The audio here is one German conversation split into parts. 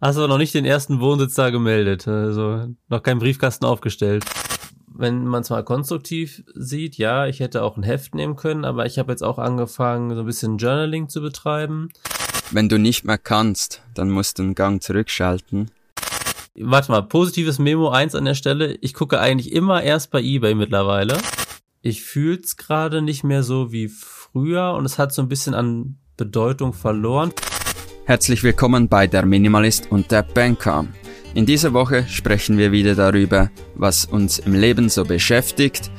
Hast du noch nicht den ersten Wohnsitz da gemeldet, also noch keinen Briefkasten aufgestellt. Wenn man es mal konstruktiv sieht, ja, ich hätte auch ein Heft nehmen können, aber ich habe jetzt auch angefangen, so ein bisschen Journaling zu betreiben. Wenn du nicht mehr kannst, dann musst du einen Gang zurückschalten. Warte mal, positives Memo 1 an der Stelle. Ich gucke eigentlich immer erst bei eBay mittlerweile. Ich fühl's gerade nicht mehr so wie früher und es hat so ein bisschen an Bedeutung verloren. Herzlich willkommen bei Der Minimalist und der Banker. In dieser Woche sprechen wir wieder darüber, was uns im Leben so beschäftigt,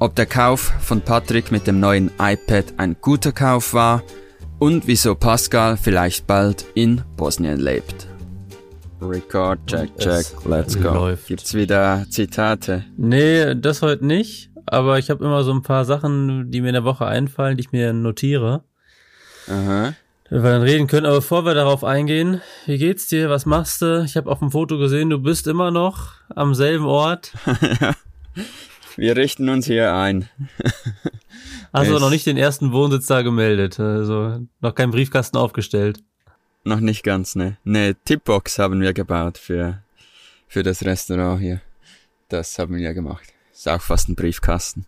ob der Kauf von Patrick mit dem neuen iPad ein guter Kauf war und wieso Pascal vielleicht bald in Bosnien lebt. Record, check, check, let's go. Läuft. Gibt's wieder Zitate? Nee, das heute nicht, aber ich habe immer so ein paar Sachen, die mir in der Woche einfallen, die ich mir notiere. Aha. Wir dann reden können, aber bevor wir darauf eingehen, wie geht's dir? Was machst du? Ich habe auf dem Foto gesehen, du bist immer noch am selben Ort. Wir richten uns hier ein. Hast du Es- noch nicht den ersten Wohnsitz da gemeldet, also noch keinen Briefkasten aufgestellt. Noch nicht ganz, ne. Ne, Tipbox haben wir gebaut für, für das Restaurant hier. Das haben wir gemacht. Ist auch fast ein Briefkasten.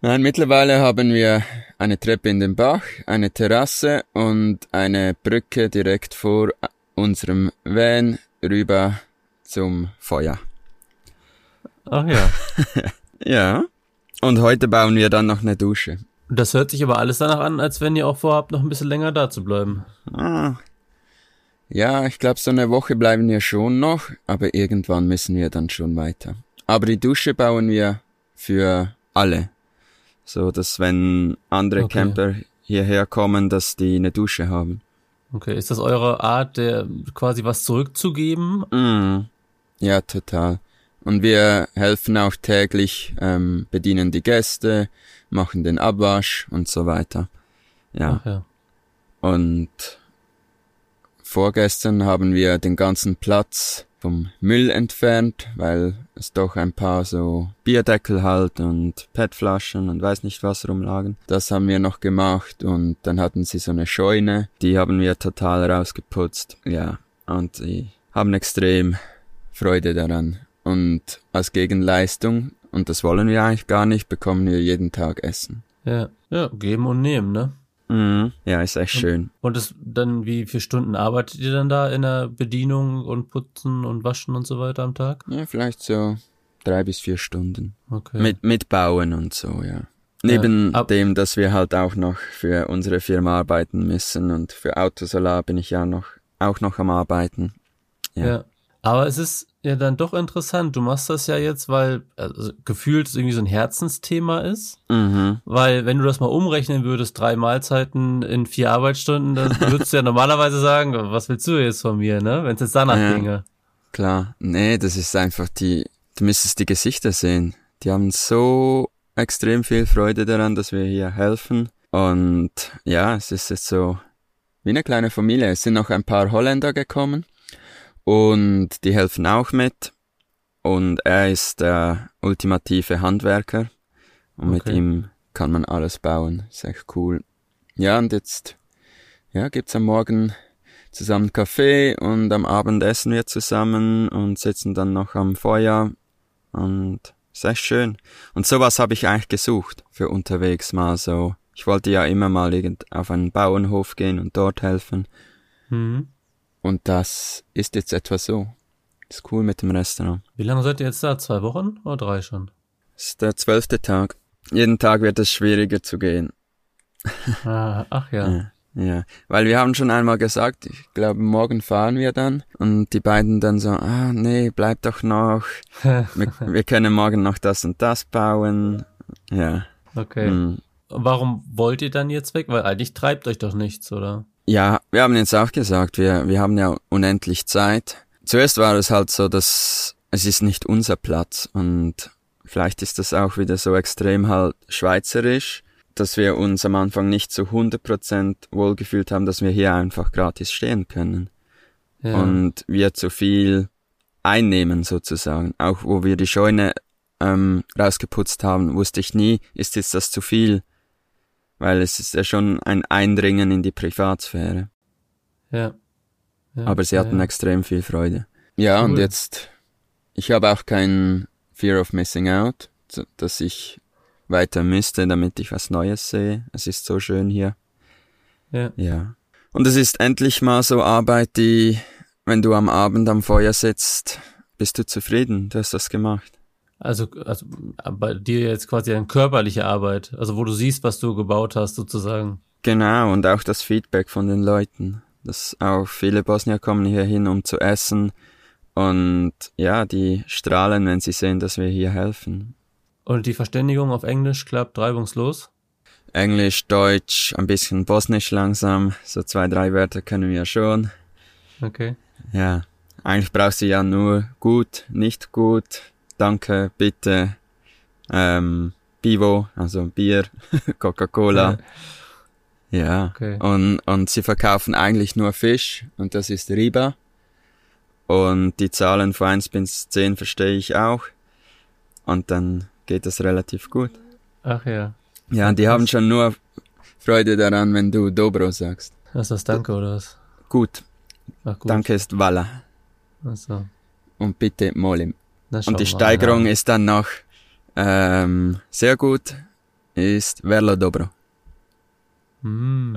Nein, mittlerweile haben wir eine Treppe in den Bach, eine Terrasse und eine Brücke direkt vor unserem Van rüber zum Feuer. Ach ja. Ja. Und heute bauen wir dann noch eine Dusche. Das hört sich aber alles danach an, als wenn ihr auch vorhabt, noch ein bisschen länger da zu bleiben. Ah. Ja, ich glaube, so eine Woche bleiben wir schon noch, aber irgendwann müssen wir dann schon weiter. Aber die Dusche bauen wir für alle. So, dass wenn andere Okay. Camper hierher kommen, dass die eine Dusche haben. Okay, ist das eure Art, der quasi was zurückzugeben? Mm. Ja, total. Und wir helfen auch täglich, ähm, bedienen die Gäste, machen den Abwasch und so weiter. Ja. Ja. Und vorgestern haben wir den ganzen Platz vom Müll entfernt, weil es doch ein paar so Bierdeckel halt und PET-Flaschen und weiß nicht was rumlagen. Das haben wir noch gemacht und dann hatten sie so eine Scheune, die haben wir total rausgeputzt. Ja, und die haben extrem Freude daran. Und als Gegenleistung, und das wollen wir eigentlich gar nicht, bekommen wir jeden Tag Essen. Ja, ja, geben und nehmen, ne? Mhm. Ja, ist echt schön. Und das dann, wie viele Stunden arbeitet ihr dann da in der Bedienung und Putzen und Waschen und so weiter am Tag? Ja, vielleicht so drei bis vier Stunden. Okay. Mit, mit Bauen und so, ja. Neben ab- dem, dass wir halt auch noch für unsere Firma arbeiten müssen und für Autosolar bin ich ja noch, auch noch am Arbeiten. ja. ja. Aber es ist ja dann doch interessant. Du machst das ja jetzt, weil also, gefühlt es irgendwie so ein Herzensthema ist. Mhm. Weil wenn du das mal umrechnen würdest, drei Mahlzeiten in vier Arbeitsstunden, dann würdest du ja normalerweise sagen, was willst du jetzt von mir, ne? Wenn es jetzt danach Ja. ginge. Klar. Nee, das ist einfach die, du müsstest die Gesichter sehen. Die haben so extrem viel Freude daran, dass wir hier helfen. Und ja, es ist jetzt so wie eine kleine Familie. Es sind noch ein paar Holländer gekommen und die helfen auch mit. Und er ist der ultimative Handwerker. Und mit Okay. ihm kann man alles bauen. Ist echt cool. Ja, und jetzt, ja, gibt's am Morgen zusammen Kaffee und am Abend essen wir zusammen und sitzen dann noch am Feuer und ist echt schön. Und sowas habe ich eigentlich gesucht für unterwegs mal so. Ich wollte ja immer mal irgend auf einen Bauernhof gehen und dort helfen. Mhm. Und das ist jetzt etwa so. Ist cool mit dem Restaurant. Wie lange seid ihr jetzt da? Zwei Wochen oder drei schon? Ist der zwölfte Tag. Jeden Tag wird es schwieriger zu gehen. Ah, ach ja. Ja. Ja, weil wir haben schon einmal gesagt, ich glaube, morgen fahren wir dann. Und die beiden dann so, ah, nee, bleib doch noch. Wir, wir können morgen noch das und das bauen. Ja. Okay. hm. Warum wollt ihr dann jetzt weg? Weil eigentlich treibt euch doch nichts, oder? Ja, wir haben jetzt auch gesagt, wir, wir haben ja unendlich Zeit. Zuerst war es halt so, dass es ist nicht unser Platz und vielleicht ist das auch wieder so extrem halt schweizerisch, dass wir uns am Anfang nicht zu 100% wohlgefühlt haben, dass wir hier einfach gratis stehen können. Ja. und wir zu viel einnehmen sozusagen. Auch wo wir die Scheune ähm, rausgeputzt haben, wusste ich nie, ist jetzt das zu viel, weil es ist ja schon ein Eindringen in die Privatsphäre. ja. ja, aber sie hatten ja. extrem viel Freude. Ja, cool. und jetzt, ich habe auch kein Fear of Missing Out, dass ich weiter müsste, damit ich was Neues sehe. Es ist so schön hier. Ja. Ja. Und es ist endlich mal so Arbeit, die, wenn du am Abend am Feuer sitzt, bist du zufrieden, du hast das gemacht. Also, also bei dir jetzt quasi eine körperliche Arbeit, also wo du siehst, was du gebaut hast, sozusagen. Genau, und auch das Feedback von den Leuten. Dass auch viele Bosnier kommen hier hin, um zu essen. Und ja, die strahlen, wenn sie sehen, dass wir hier helfen. Und die Verständigung auf Englisch klappt reibungslos? Englisch, Deutsch, ein bisschen Bosnisch langsam. So zwei, drei Wörter können wir schon. Okay. Ja, eigentlich brauchst du ja nur gut, nicht gut, danke, bitte, ähm, Bivo, also Bier, Coca-Cola. Ja. ja. Okay. Und, und sie verkaufen eigentlich nur Fisch und das ist Riba. Und die Zahlen von 1 bis 10 verstehe ich auch. Und dann geht das relativ gut. Ach ja. Ja, die haben schon nur Freude daran, wenn du Dobro sagst. Ist das Danke oder was? Gut. Ach, gut. Danke ist Walla. Ach so. Und bitte Molim. Und die Steigerung mal, ja. ist dann noch ähm, sehr gut, ist Verlo Dobro. Mm.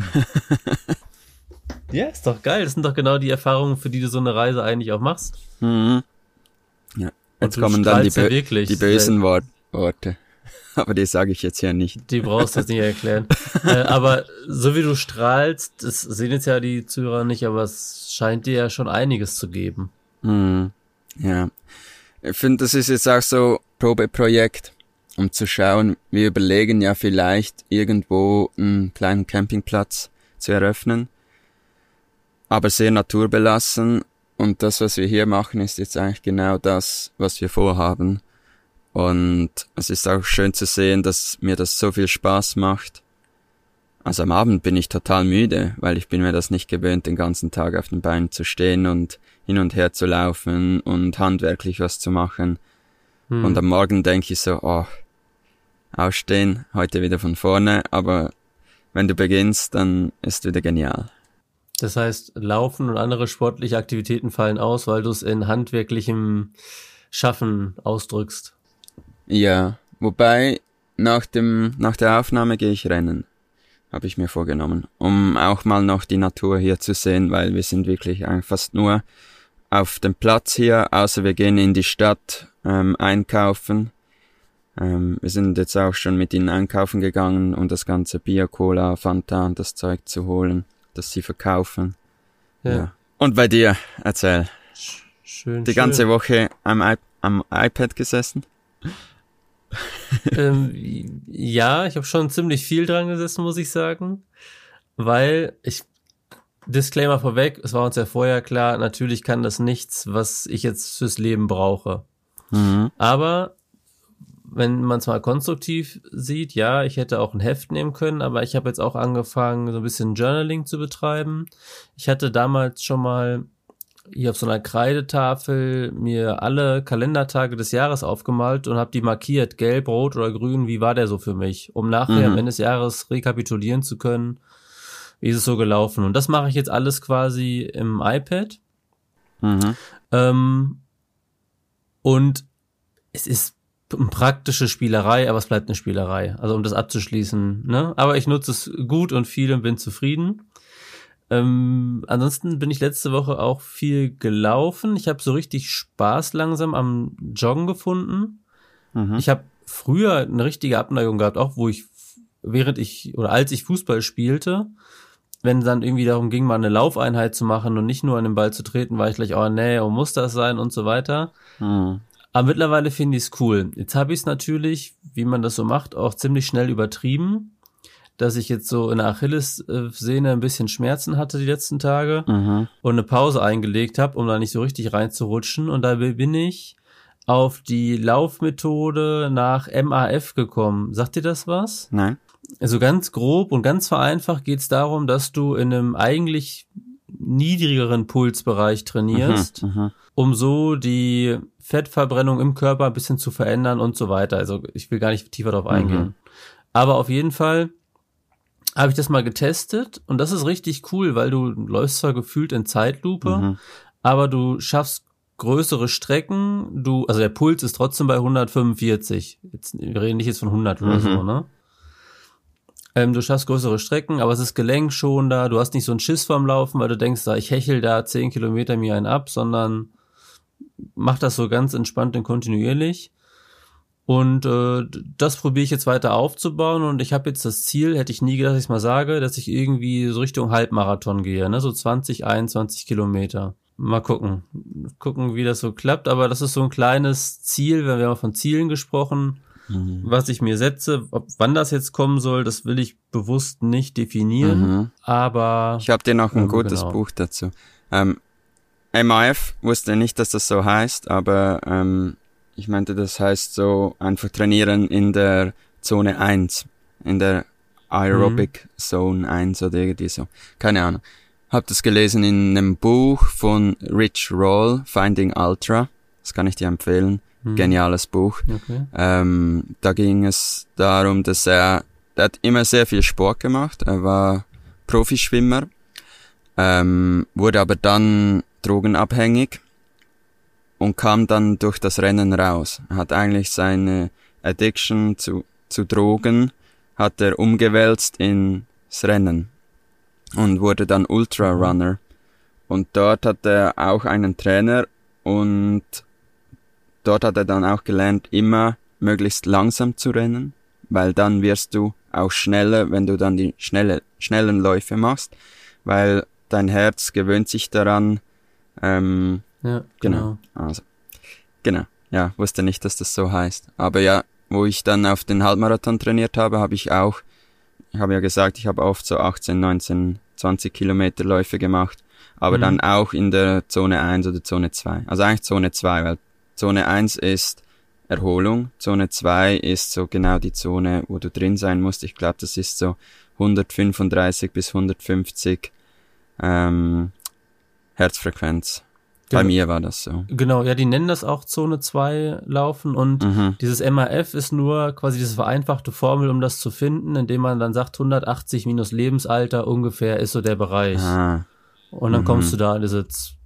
ja, ist doch geil. Das sind doch genau die Erfahrungen, für die du so eine Reise eigentlich auch machst. Mhm. Ja. Jetzt kommen dann die, ja die bösen Wort Worte. Aber die sage ich jetzt ja nicht. Die brauchst du jetzt nicht erklären. äh, aber so wie du strahlst, das sehen jetzt ja die Zuhörer nicht, aber es scheint dir ja schon einiges zu geben. Mhm. Ja. Ich finde, das ist jetzt auch so Probeprojekt, um zu schauen, wir überlegen ja vielleicht irgendwo einen kleinen Campingplatz zu eröffnen, aber sehr naturbelassen und das, was wir hier machen, ist jetzt eigentlich genau das, was wir vorhaben. Und es ist auch schön zu sehen, dass mir das so viel Spaß macht. Also am Abend bin ich total müde, weil ich bin mir das nicht gewöhnt, den ganzen Tag auf den Beinen zu stehen und hin und her zu laufen und handwerklich was zu machen. Hm. Und am Morgen denke ich so, oh, aufstehen, heute wieder von vorne, aber wenn du beginnst, dann ist wieder genial. Das heißt, Laufen und andere sportliche Aktivitäten fallen aus, weil du es in handwerklichem Schaffen ausdrückst. Ja, wobei nach dem nach der Aufnahme gehe ich rennen habe ich mir vorgenommen, um auch mal noch die Natur hier zu sehen, weil wir sind wirklich fast nur auf dem Platz hier, außer wir gehen in die Stadt ähm, einkaufen. Ähm, wir sind jetzt auch schon mit ihnen einkaufen gegangen, um das ganze Bier, Cola, Fanta und das Zeug zu holen, das sie verkaufen. Ja. ja. Und bei dir, erzähl. Schön. Die ganze Woche am, I am iPad gesessen? ähm, ja, ich habe schon ziemlich viel dran gesessen, muss ich sagen. Weil ich, Disclaimer vorweg, es war uns ja vorher klar, natürlich kann das nichts, was ich jetzt fürs Leben brauche. Mhm. Aber wenn man es mal konstruktiv sieht, ja, ich hätte auch ein Heft nehmen können, aber ich habe jetzt auch angefangen, so ein bisschen Journaling zu betreiben. Ich hatte damals schon mal hier auf so einer Kreidetafel mir alle Kalendertage des Jahres aufgemalt und habe die markiert, gelb, rot oder grün, wie war der so für mich, um nachher mhm. am Ende des Jahres rekapitulieren zu können, wie ist es so gelaufen. Und das mache ich jetzt alles quasi im iPad. Mhm. Ähm, und es ist eine praktische Spielerei, aber es bleibt eine Spielerei. Also um das abzuschließen. Ne? Aber ich nutze es gut und viel und bin zufrieden. Ähm, ansonsten bin ich letzte Woche auch viel gelaufen. Ich habe so richtig Spaß langsam am Joggen gefunden. Mhm. Ich habe früher eine richtige Abneigung gehabt, auch wo ich, während ich oder als ich Fußball spielte, wenn dann irgendwie darum ging, mal eine Laufeinheit zu machen und nicht nur an den Ball zu treten, war ich gleich, oh nee, oh, muss das sein und so weiter. Mhm. Aber mittlerweile finde ich es cool. Jetzt habe ich es natürlich, wie man das so macht, auch ziemlich schnell übertrieben dass ich jetzt so in der Achillessehne ein bisschen Schmerzen hatte die letzten Tage mhm. und eine Pause eingelegt habe, um da nicht so richtig reinzurutschen. Und da bin ich auf die Laufmethode nach MAF gekommen. Sagt dir das was? Nein. Also ganz grob und ganz vereinfacht geht es darum, dass du in einem eigentlich niedrigeren Pulsbereich trainierst, mhm, mhm, um so die Fettverbrennung im Körper ein bisschen zu verändern und so weiter. Also ich will gar nicht tiefer darauf eingehen. Mhm. Aber auf jeden Fall habe ich das mal getestet und das ist richtig cool, weil du läufst zwar gefühlt in Zeitlupe, mhm. aber du schaffst größere Strecken, du, also der Puls ist trotzdem bei 145. Jetzt, wir reden nicht jetzt von 100 oder mhm. so, ne? Ähm, du schaffst größere Strecken, aber es ist gelenkschonender, du hast nicht so einen Schiss vorm Laufen, weil du denkst, da ich hechel da 10 Kilometer mir einen ab, sondern mach das so ganz entspannt und kontinuierlich. Und äh, das probiere ich jetzt weiter aufzubauen und ich habe jetzt das Ziel, hätte ich nie gedacht, dass ich mal sage, dass ich irgendwie so Richtung Halbmarathon gehe, ne? so 20, 21 Kilometer. Mal gucken, gucken, wie das so klappt, aber das ist so ein kleines Ziel, wenn wir haben von Zielen gesprochen, mhm. was ich mir setze. Ob, wann das jetzt kommen soll, das will ich bewusst nicht definieren, mhm. aber... Ich habe dir noch ein gutes genau. Buch dazu. Ähm, MAF wusste nicht, dass das so heißt, aber ähm, ich meinte, das heißt so einfach trainieren in der Zone 1, in der Aerobic mhm. Zone 1 oder irgendwie so. Keine Ahnung. Hab das gelesen in einem Buch von Rich Roll, Finding Ultra. Das kann ich dir empfehlen. Mhm. Geniales Buch. Okay. Ähm, da ging es darum, dass er, er hat immer sehr viel Sport gemacht. Er war Profischwimmer, ähm, wurde aber dann drogenabhängig und kam dann durch das Rennen raus. Hat eigentlich seine Addiction zu, zu Drogen hat er umgewälzt ins Rennen und wurde dann Ultra Runner. Und dort hat er auch einen Trainer und dort hat er dann auch gelernt, immer möglichst langsam zu rennen, weil dann wirst du auch schneller, wenn du dann die schnelle, schnellen Läufe machst, weil dein Herz gewöhnt sich daran, ähm, ja, genau. genau. Also, genau. Ja, wusste nicht, dass das so heißt. Aber ja, wo ich dann auf den Halbmarathon trainiert habe, habe ich auch, ich habe ja gesagt, ich habe oft so 18, 19, 20 Kilometer Läufe gemacht, aber mhm. dann auch in der Zone 1 oder Zone 2. Also eigentlich Zone 2, weil Zone 1 ist Erholung, Zone 2 ist so genau die Zone, wo du drin sein musst. Ich glaube, das ist so 135 bis 150 ähm, Herzfrequenz. Bei mir war das so. Genau, ja, die nennen das auch Zone 2 laufen und mhm. dieses MAF ist nur quasi diese vereinfachte Formel, um das zu finden, indem man dann sagt, 180 minus Lebensalter ungefähr ist so der Bereich. Ah. Und dann mhm. kommst du da in diese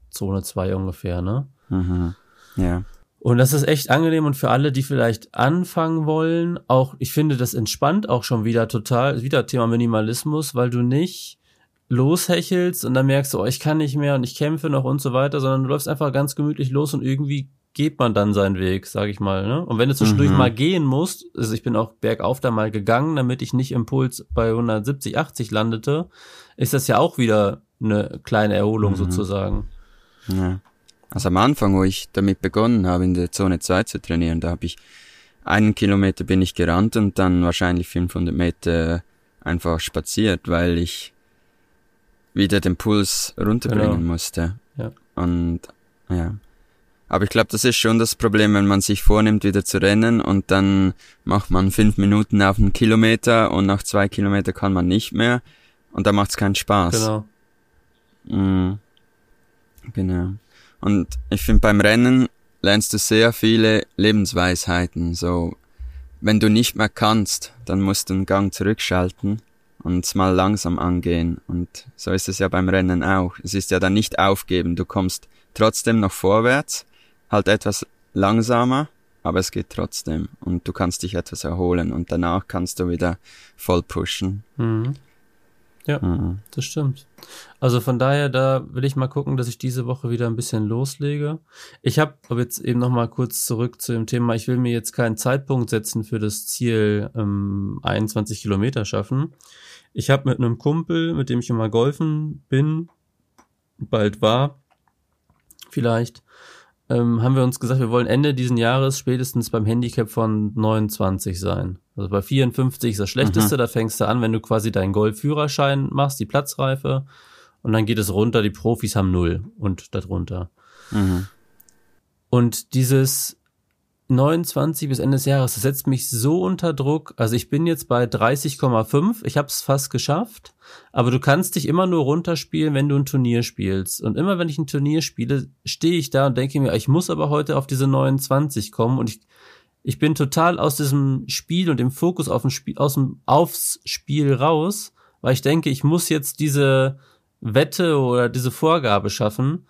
Zone 2 ungefähr, ne? Mhm. Ja. Und das ist echt angenehm und für alle, die vielleicht anfangen wollen, auch, ich finde das entspannt auch schon wieder total, wieder Thema Minimalismus, weil du nicht loshechelst und dann merkst du, oh, ich kann nicht mehr und ich kämpfe noch und so weiter, sondern du läufst einfach ganz gemütlich los und irgendwie geht man dann seinen Weg, sag ich mal. Ne? Und wenn du zwischendurch mhm. mal gehen musst, also ich bin auch bergauf da mal gegangen, damit ich nicht im Puls bei 170, 80 landete, ist das ja auch wieder eine kleine Erholung mhm. sozusagen. Ja. Also am Anfang, wo ich damit begonnen habe, in der Zone 2 zu trainieren, da habe ich einen Kilometer bin ich gerannt und dann wahrscheinlich 500 Meter einfach spaziert, weil ich wieder den Puls runterbringen genau. musste. Ja. Und ja. Aber ich glaube, das ist schon das Problem, wenn man sich vornimmt, wieder zu rennen und dann macht man fünf Minuten auf einen Kilometer und nach zwei Kilometer kann man nicht mehr und da macht es keinen Spaß. Genau. Mhm. Genau. Und ich finde, beim Rennen lernst du sehr viele Lebensweisheiten. So, wenn du nicht mehr kannst, dann musst du einen Gang zurückschalten und mal langsam angehen. Und so ist es ja beim Rennen auch. Es ist ja dann nicht aufgeben. Du kommst trotzdem noch vorwärts, halt etwas langsamer, aber es geht trotzdem. Und du kannst dich etwas erholen und danach kannst du wieder voll pushen. Mhm. Ja, mhm. das stimmt. Also von daher, da will ich mal gucken, dass ich diese Woche wieder ein bisschen loslege. Ich habe aber jetzt eben noch mal kurz zurück zu dem Thema, ich will mir jetzt keinen Zeitpunkt setzen für das Ziel ähm, 21 Kilometer schaffen. Ich habe mit einem Kumpel, mit dem ich immer golfen bin, bald war, vielleicht, ähm, haben wir uns gesagt, wir wollen Ende diesen Jahres spätestens beim Handicap von 29 sein. Also bei 54 ist das Schlechteste, mhm. da fängst du an, wenn du quasi deinen Golfführerschein machst, die Platzreife, und dann geht es runter, die Profis haben null und darunter. Mhm. Und dieses 29 bis Ende des Jahres, das setzt mich so unter Druck. Also ich bin jetzt bei 30,5. Ich habe es fast geschafft. Aber du kannst dich immer nur runterspielen, wenn du ein Turnier spielst. Und immer wenn ich ein Turnier spiele, stehe ich da und denke mir, ich muss aber heute auf diese 29 kommen. Und ich, ich bin total aus diesem Spiel und dem Fokus auf dem Spiel, aus dem, aufs Spiel raus, weil ich denke, ich muss jetzt diese Wette oder diese Vorgabe schaffen.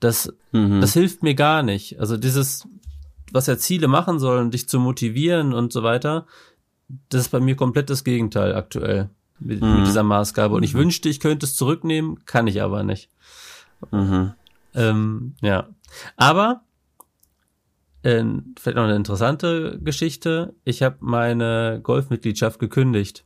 Das, mhm. das hilft mir gar nicht. Also dieses, was ja Ziele machen sollen, dich zu motivieren und so weiter, das ist bei mir komplett das Gegenteil aktuell mit, mhm. mit dieser Maßgabe. Und ich mhm. wünschte, ich könnte es zurücknehmen, kann ich aber nicht. Mhm. Ähm, ja. Aber äh, vielleicht noch eine interessante Geschichte. Ich habe meine Golfmitgliedschaft gekündigt.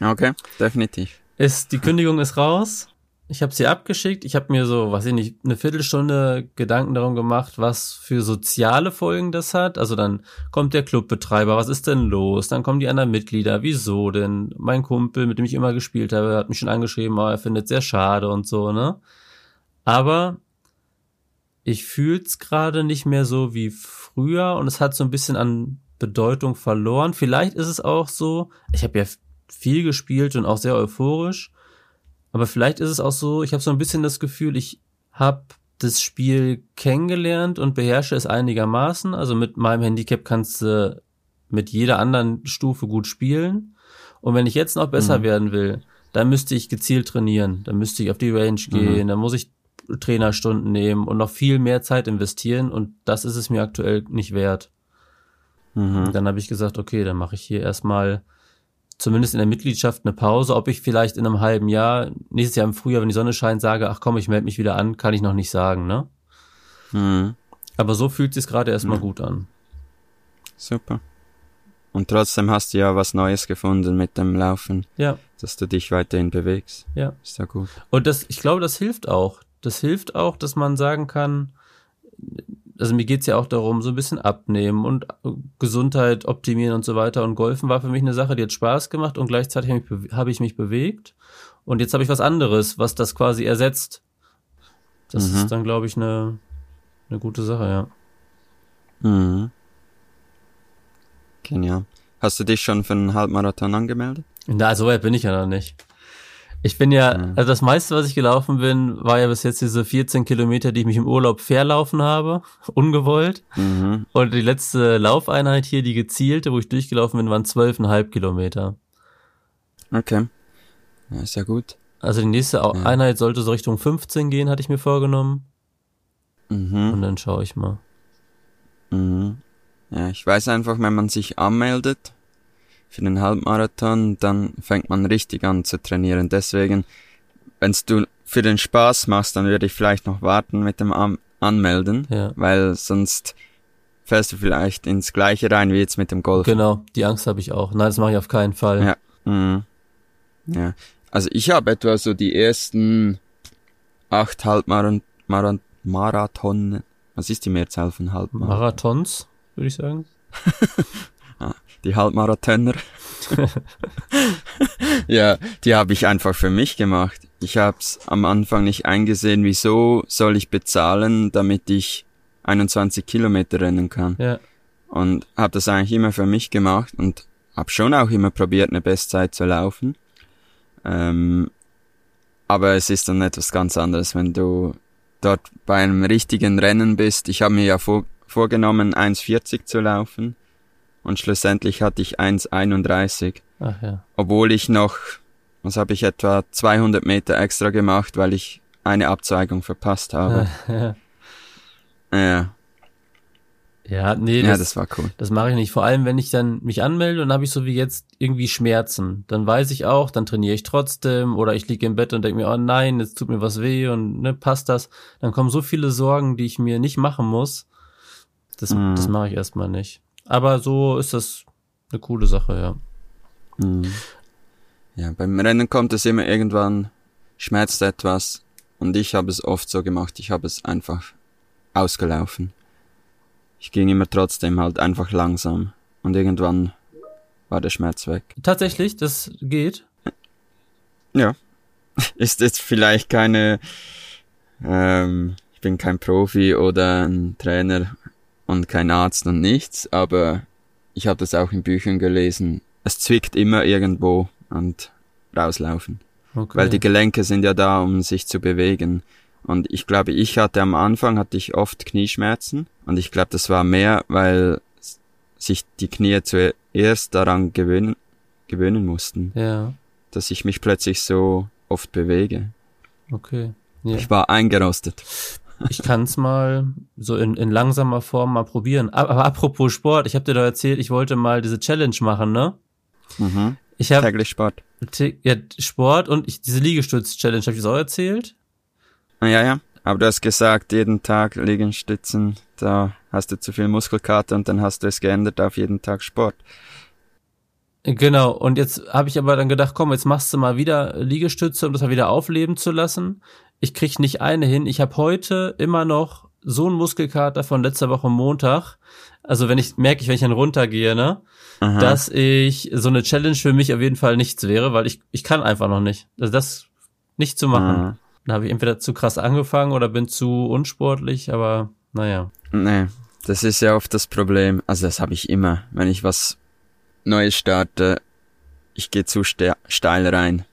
Okay, definitiv. Ist die Kündigung ist raus. Ich habe sie abgeschickt. Ich habe mir so, weiß ich nicht, eine Viertelstunde Gedanken darum gemacht, was für soziale Folgen das hat. Also dann kommt der Clubbetreiber, was ist denn los? Dann kommen die anderen Mitglieder, wieso denn? Mein Kumpel, mit dem ich immer gespielt habe, hat mich schon angeschrieben, oh, er findet sehr schade und so, ne? Aber ich fühl's gerade nicht mehr so wie früher und es hat so ein bisschen an Bedeutung verloren. Vielleicht ist es auch so, ich habe ja viel gespielt und auch sehr euphorisch, aber vielleicht ist es auch so, ich habe so ein bisschen das Gefühl, ich habe das Spiel kennengelernt und beherrsche es einigermaßen. Also mit meinem Handicap kannst du mit jeder anderen Stufe gut spielen. Und wenn ich jetzt noch besser mhm. werden will, dann müsste ich gezielt trainieren. Dann müsste ich auf die Range gehen, mhm. dann muss ich Trainerstunden nehmen und noch viel mehr Zeit investieren und das ist es mir aktuell nicht wert. Mhm. Dann habe ich gesagt, okay, dann mache ich hier erstmal zumindest in der Mitgliedschaft eine Pause. Ob ich vielleicht in einem halben Jahr, nächstes Jahr im Frühjahr, wenn die Sonne scheint, sage, ach komm, ich melde mich wieder an, kann ich noch nicht sagen, ne? Mhm. Aber so fühlt sich gerade erstmal mhm. gut an. Super. Und trotzdem hast du ja was Neues gefunden mit dem Laufen. Ja. Dass du dich weiterhin bewegst. Ja. Ist ja gut. Und das, ich glaube, das hilft auch. Das hilft auch, dass man sagen kann, also mir geht's ja auch darum, so ein bisschen abnehmen und Gesundheit optimieren und so weiter. Und Golfen war für mich eine Sache, die hat Spaß gemacht und gleichzeitig habe ich, hab ich mich bewegt. Und jetzt habe ich was anderes, was das quasi ersetzt. Das mhm. ist dann, glaube ich, eine, eine gute Sache, ja. Mhm. Genial. Hast du dich schon für einen Halbmarathon angemeldet? Na, so weit bin ich ja noch nicht. Ich bin ja, mhm. also das meiste, was ich gelaufen bin, war ja bis jetzt diese 14 Kilometer, die ich mich im Urlaub verlaufen habe, ungewollt. Mhm. Und die letzte Laufeinheit hier, die gezielte, wo ich durchgelaufen bin, waren 12,5 Kilometer. Okay. Ja, ist ja gut. Also die nächste ja. Einheit sollte so Richtung 15 gehen, hatte ich mir vorgenommen. Mhm. Und dann schaue ich mal. Mhm. Ja, ich weiß einfach, wenn man sich anmeldet, für den Halbmarathon, dann fängt man richtig an zu trainieren. Deswegen, wenn du für den Spaß machst, dann würde ich vielleicht noch warten mit dem An Anmelden, ja. weil sonst fällst du vielleicht ins Gleiche rein wie jetzt mit dem Golf. Genau, die Angst habe ich auch. Nein, das mache ich auf keinen Fall. Ja. Mhm. ja. Also ich habe etwa so die ersten acht Halbmarathon, Marathon, was ist die Mehrzahl von Halbmarathon? Marathons, würde ich sagen. die Halbmarathoner. ja, die habe ich einfach für mich gemacht. Ich habe es am Anfang nicht eingesehen, wieso soll ich bezahlen, damit ich 21 Kilometer rennen kann. Ja. Und habe das eigentlich immer für mich gemacht und habe schon auch immer probiert, eine Bestzeit zu laufen. Ähm, aber es ist dann etwas ganz anderes, wenn du dort bei einem richtigen Rennen bist. Ich habe mir ja vor, vorgenommen, 1,40 zu laufen und schlussendlich hatte ich 1,31. Ach ja. Obwohl ich noch, was habe ich, etwa 200 Meter extra gemacht, weil ich eine Abzweigung verpasst habe. ja. ja. Ja, nee, das, ja, das war cool. Das mache ich nicht. Vor allem, wenn ich dann mich anmelde und habe ich so wie jetzt irgendwie Schmerzen. Dann weiß ich auch, dann trainiere ich trotzdem oder ich liege im Bett und denke mir, oh nein, jetzt tut mir was weh und ne, passt das. Dann kommen so viele Sorgen, die ich mir nicht machen muss. Das, mm. das mache ich erstmal nicht. Aber so ist das eine coole Sache, ja. Mhm. Ja, beim Rennen kommt es immer irgendwann, schmerzt etwas. Und ich habe es oft so gemacht, ich habe es einfach ausgelaufen. Ich ging immer trotzdem halt einfach langsam. Und irgendwann war der Schmerz weg. Tatsächlich, das geht? Ja. Ist jetzt vielleicht keine, ähm, ich bin kein Profi oder ein Trainer und kein Arzt und nichts, aber ich habe das auch in Büchern gelesen. Es zwickt immer irgendwo und rauslaufen. Okay. Weil die Gelenke sind ja da, um sich zu bewegen. Und ich glaube, ich hatte am Anfang hatte ich oft Knieschmerzen und ich glaube, das war mehr, weil sich die Knie zuerst daran gewöhnen, gewöhnen mussten. Ja. dass ich mich plötzlich so oft bewege. Okay. Ja. Ich war eingerostet. Ich kann es mal so in, in langsamer Form mal probieren. Aber, apropos Sport, ich habe dir doch erzählt, ich wollte mal diese Challenge machen, ne? Mhm. Ich habe Täglich Sport. ja, Sport und ich, diese Liegestütz-Challenge, habe ich das auch erzählt? Ah, Ja, ja. Aber du hast gesagt, jeden Tag Liegestützen, da hast du zu viel Muskelkater und dann hast du es geändert auf jeden Tag Sport. Genau, und jetzt habe ich aber dann gedacht, komm, jetzt machst du mal wieder Liegestütze, um das mal wieder aufleben zu lassen. Ich krieg nicht eine hin. Ich habe heute immer noch so einen Muskelkater von letzter Woche Montag. Also wenn ich merke ich, wenn ich dann runtergehe, ne, Aha. dass ich so eine Challenge für mich auf jeden Fall nichts wäre, weil ich ich kann einfach noch nicht. Also das nicht zu machen. Ah. Dann habe ich entweder zu krass angefangen oder bin zu unsportlich, aber naja. Nee, das ist ja oft das Problem. Also das habe ich immer, wenn ich was Neues starte, ich gehe zu ste steil rein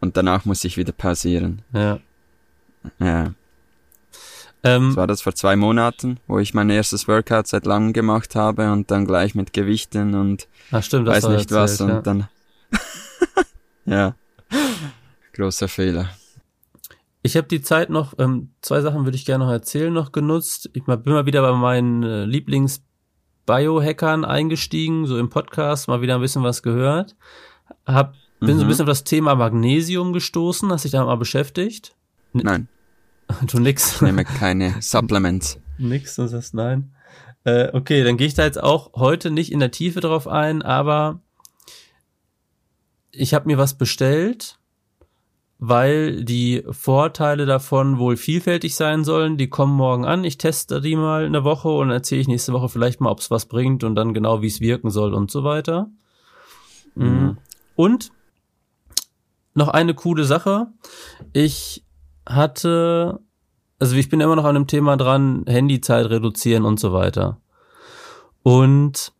und danach muss ich wieder pausieren. Ja. Ja, Ähm, das war das vor zwei Monaten, wo ich mein erstes Workout seit langem gemacht habe und dann gleich mit Gewichten und ach stimmt, weiß nicht was erzählt, und ja. dann ja, großer Fehler. Ich habe die Zeit noch, ähm, zwei Sachen würde ich gerne noch erzählen, noch genutzt. Ich bin mal wieder bei meinen äh, Lieblings-Biohackern eingestiegen, so im Podcast, mal wieder ein bisschen was gehört. Hab, bin so ein Mhm. bisschen auf das Thema Magnesium gestoßen, hast dich da mal beschäftigt? Nein, Du nix. ich nehme keine Supplements. Nix, du sagst nein. Äh, okay, dann gehe ich da jetzt auch heute nicht in der Tiefe drauf ein, aber ich habe mir was bestellt, weil die Vorteile davon wohl vielfältig sein sollen. Die kommen morgen an. Ich teste die mal eine Woche und erzähle ich nächste Woche vielleicht mal, ob es was bringt und dann genau, wie es wirken soll und so weiter. Mhm. Und noch eine coole Sache. Ich hatte also ich bin immer noch an dem Thema dran, Handyzeit reduzieren und so weiter. Und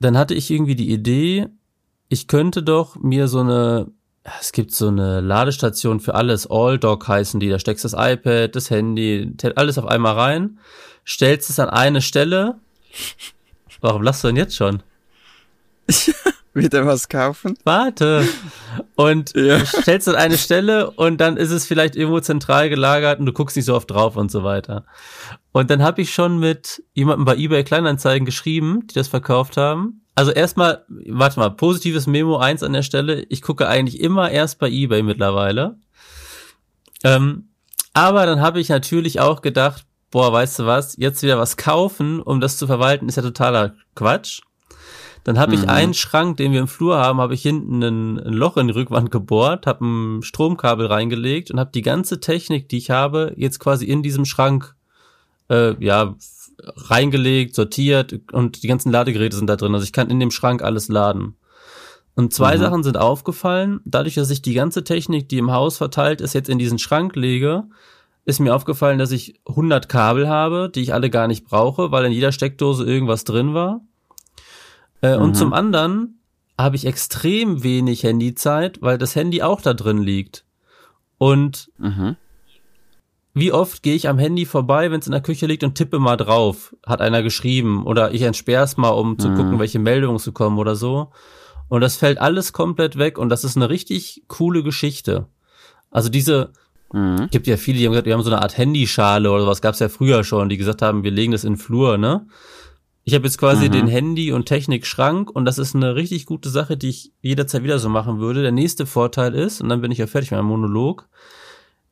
dann hatte ich irgendwie die Idee, ich könnte doch mir so eine, es gibt so eine Ladestation für alles, AllDock heißen die, da steckst das iPad, das Handy, alles auf einmal rein, stellst es an eine Stelle. Warum lachst du denn jetzt schon? Wieder was kaufen? Warte. Und Ja. du stellst an eine Stelle und dann ist es vielleicht irgendwo zentral gelagert und du guckst nicht so oft drauf und so weiter. Und dann habe ich schon mit jemandem bei eBay Kleinanzeigen geschrieben, die das verkauft haben. Also erstmal, warte mal, positives Memo eins an der Stelle. Ich gucke eigentlich immer erst bei eBay mittlerweile. Ähm, aber dann habe ich natürlich auch gedacht, boah, weißt du was, jetzt wieder was kaufen, um das zu verwalten, ist ja totaler Quatsch. Dann habe ich Mhm. einen Schrank, den wir im Flur haben, habe ich hinten ein, ein Loch in die Rückwand gebohrt, habe ein Stromkabel reingelegt und habe die ganze Technik, die ich habe, jetzt quasi in diesem Schrank äh, ja reingelegt, sortiert und die ganzen Ladegeräte sind da drin. Also ich kann in dem Schrank alles laden. Und zwei Mhm. Sachen sind aufgefallen. Dadurch, dass ich die ganze Technik, die im Haus verteilt ist, jetzt in diesen Schrank lege, ist mir aufgefallen, dass ich 100 Kabel habe, die ich alle gar nicht brauche, weil in jeder Steckdose irgendwas drin war. Äh, Und Mhm. zum anderen habe ich extrem wenig Handyzeit, weil das Handy auch da drin liegt. Und Mhm. wie oft gehe ich am Handy vorbei, wenn es in der Küche liegt und tippe mal drauf, hat einer geschrieben, oder ich entsperr's mal, um zu Mhm. gucken, welche Meldungen zu kommen oder so. Und das fällt alles komplett weg und das ist eine richtig coole Geschichte. Also diese, Mhm. gibt ja viele, die haben gesagt, wir haben so eine Art Handyschale oder was gab's ja früher schon, die gesagt haben, wir legen das in den Flur, ne? Ich habe jetzt quasi Mhm. den Handy- und Technikschrank und das ist eine richtig gute Sache, die ich jederzeit wieder so machen würde. Der nächste Vorteil ist, und dann bin ich ja fertig mit meinem Monolog,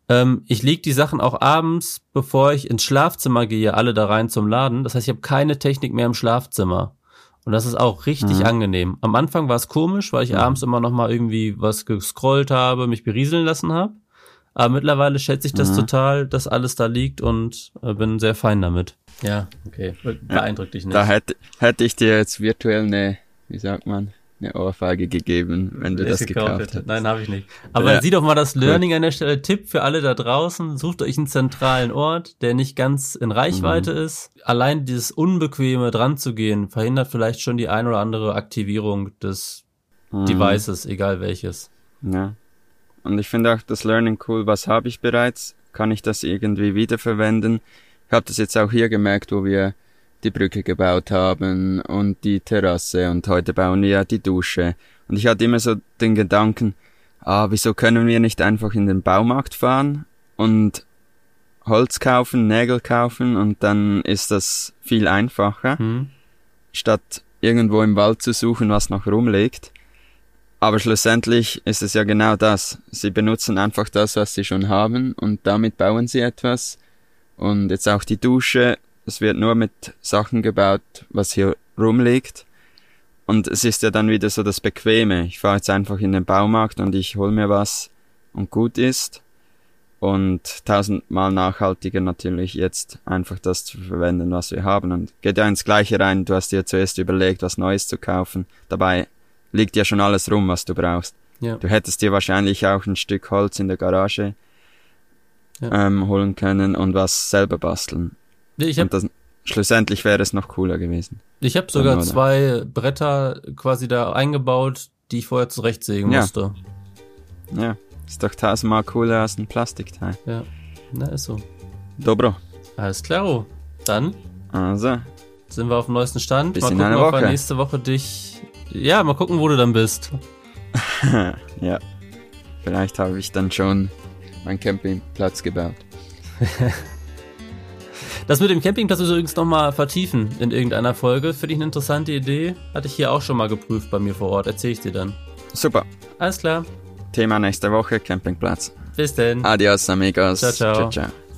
ähm, ich lege die Sachen auch abends, bevor ich ins Schlafzimmer gehe, alle da rein zum Laden. Das heißt, ich habe keine Technik mehr im Schlafzimmer. Und das ist auch richtig Mhm. angenehm. Am Anfang war es komisch, weil ich Mhm. abends immer noch mal irgendwie was gescrollt habe, mich berieseln lassen habe. Aber mittlerweile schätze ich das Mhm. total, dass alles da liegt und äh, bin sehr fein damit. Ja, okay. Beeindruckt dich nicht. Da hätte, hätte ich dir jetzt virtuell eine, wie sagt man, eine Ohrfeige gegeben, wenn du Wenn das gekauft hätte. hättest. Nein, habe ich nicht. Aber Ja. sieh doch mal das Learning an der Stelle. Tipp für alle da draußen. Sucht euch einen zentralen Ort, der nicht ganz in Reichweite Mhm. ist. Allein dieses Unbequeme dran zu gehen, verhindert vielleicht schon die ein oder andere Aktivierung des Mhm. Devices, egal welches. Ja. Und ich finde auch das Learning cool, was habe ich bereits? Kann ich das irgendwie wiederverwenden? Ich habe das jetzt auch hier gemerkt, wo wir die Brücke gebaut haben und die Terrasse und heute bauen wir die Dusche. Und ich hatte immer so den Gedanken, ah, wieso können wir nicht einfach in den Baumarkt fahren und Holz kaufen, Nägel kaufen und dann ist das viel einfacher, Hm. statt irgendwo im Wald zu suchen, was noch rumliegt. Aber schlussendlich ist es ja genau das. Sie benutzen einfach das, was sie schon haben und damit bauen sie etwas. Und jetzt auch die Dusche, es wird nur mit Sachen gebaut, was hier rumliegt. Und es ist ja dann wieder so das Bequeme. Ich fahre jetzt einfach in den Baumarkt und ich hol mir was und gut ist. Und tausendmal nachhaltiger natürlich jetzt einfach das zu verwenden, was wir haben. Und geht ja ins Gleiche rein. Du hast dir zuerst überlegt, was Neues zu kaufen. Dabei liegt ja schon alles rum, was du brauchst. Ja. Du hättest dir wahrscheinlich auch ein Stück Holz in der Garage Ja. ähm, holen können und was selber basteln. Ich habe und das, schlussendlich wäre es noch cooler gewesen. ich hab sogar Oder? zwei Bretter quasi da eingebaut, die ich vorher zurechtsägen Ja. musste. Ja, ist doch tausendmal cooler als ein Plastikteil. Ja. Na, ist so. Dobro. Alles klaro. Dann Also, sind wir auf dem neuesten Stand. Bis mal in gucken, einer ob wir Woche. nächste Woche dich. Ja, mal gucken, wo du dann bist. ja. Vielleicht habe ich dann schon meinen Campingplatz gebaut. Das mit dem Campingplatz müssen wir übrigens nochmal vertiefen in irgendeiner Folge. Finde ich eine interessante Idee. Hatte ich hier auch schon mal geprüft bei mir vor Ort. Erzähle ich dir dann. Super. Alles klar. Thema nächste Woche, Campingplatz. Bis denn. Adios, amigos. Ciao, ciao. ciao. ciao.